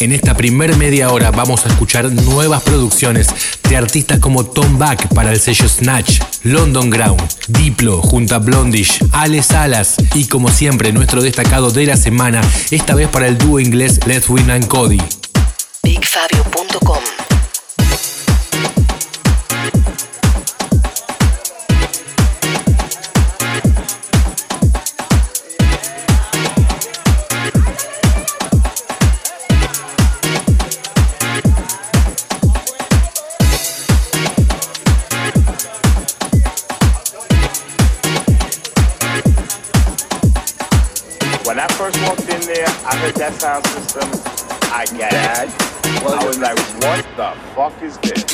En esta primer media hora vamos a escuchar nuevas producciones de artistas como Tom Back para el sello Snatch, London Ground, Diplo junto a Blondish, Ale Salas y como siempre nuestro destacado de la semana, esta vez para el dúo inglés Let's Win and Cody. BigFabio.com I heard that sound system. I gagged. I was like, what the fuck is this?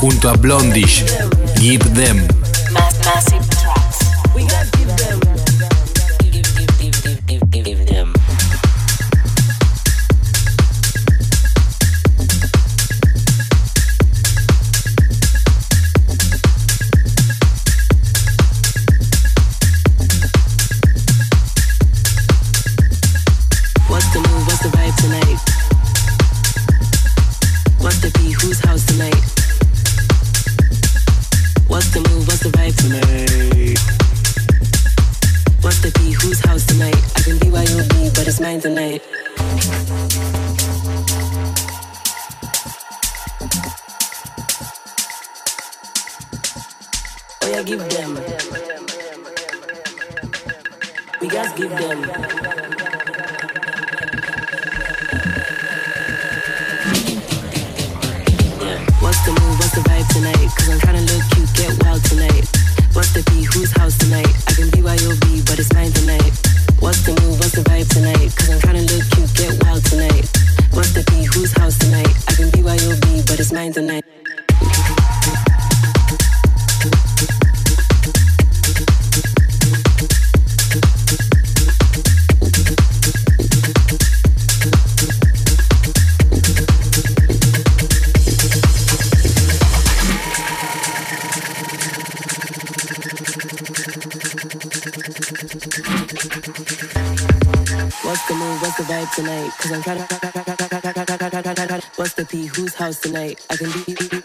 Junto a Blondish. Give them. tonight. I can be.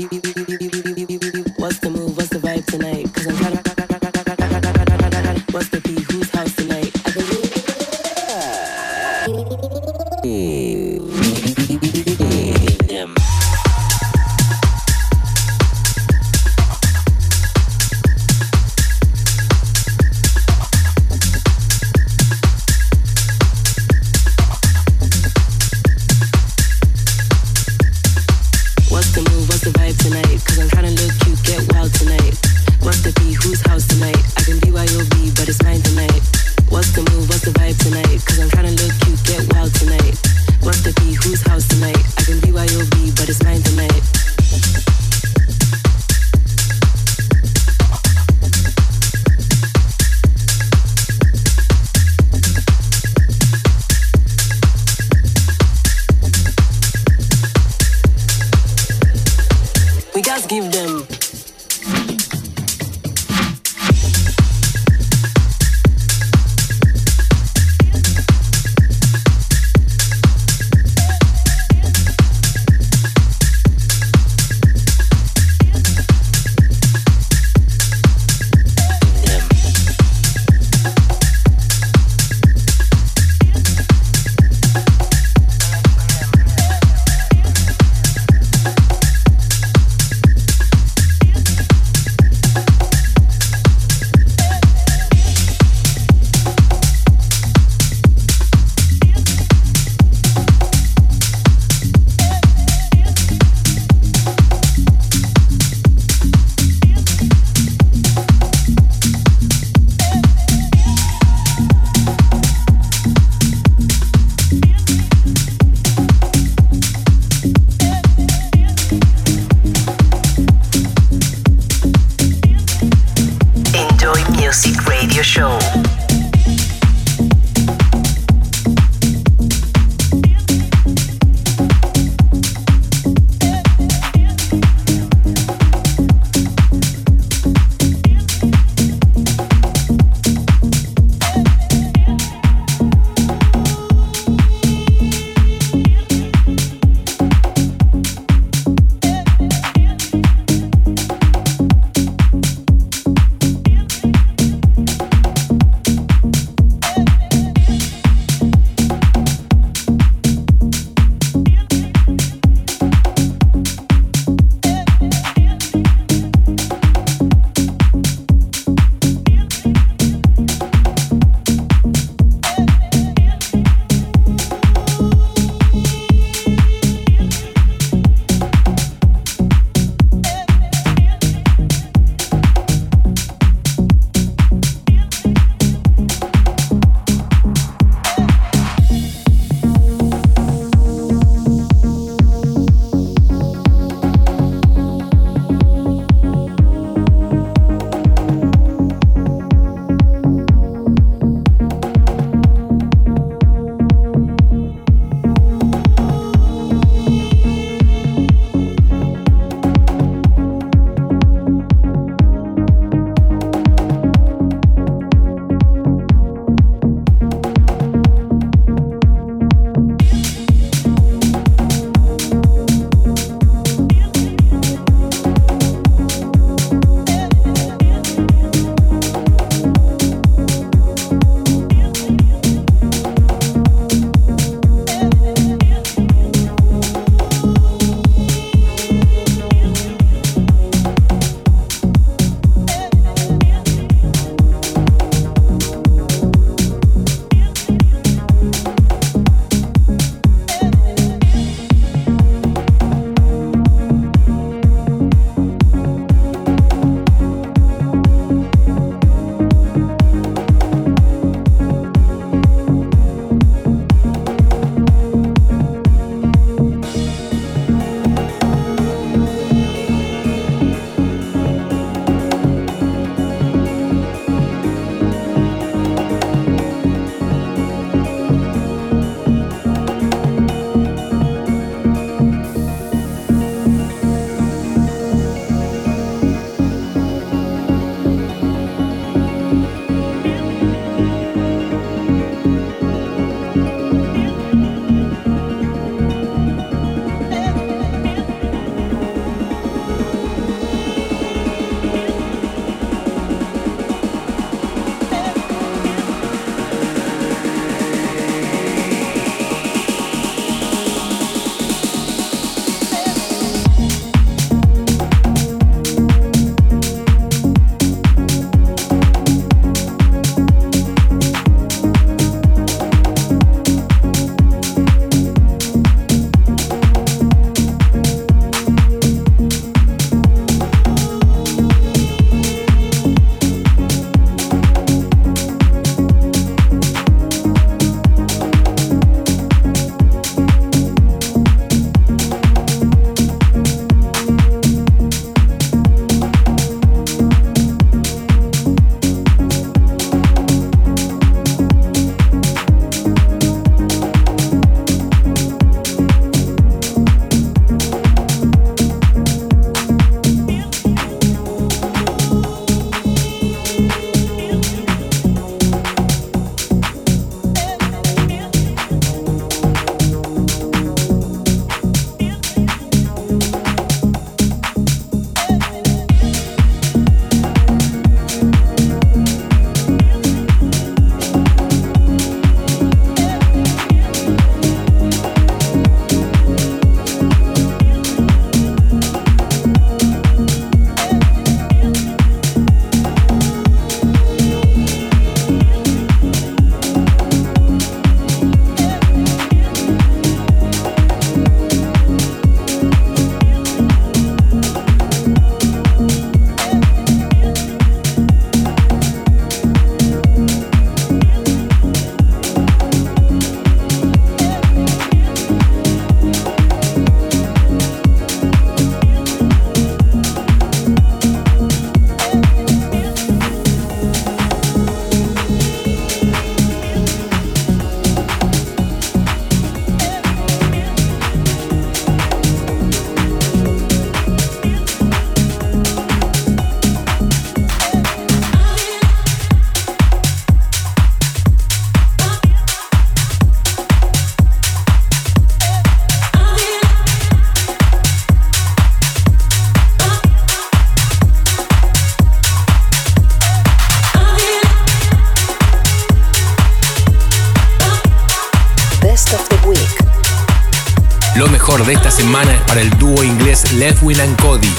Semana para el dúo inglés Lewin and Cody.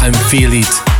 I'm Feel It.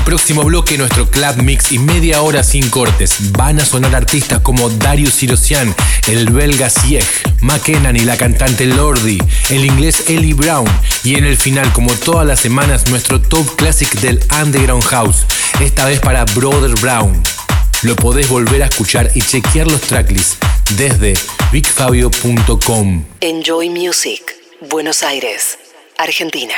El próximo bloque, nuestro club mix y media hora sin cortes. Van a sonar artistas como Darius Sirosian, el belga Sieg, McKennan y la cantante Lordi, el inglés Ellie Brown. Y en el final, como todas las semanas, nuestro top classic del Underground House. Esta vez para Brother Brown. Lo podés volver a escuchar y chequear los tracklists desde bigfabio.com. Enjoy Music. Buenos Aires, Argentina.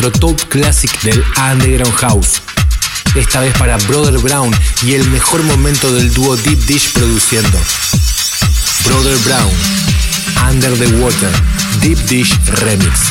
Nuestro top classic del Underground House. Esta vez para Brother Brown y el mejor momento del dúo Deep Dish produciendo. Brother Brown, Under the Water, Deep Dish Remix.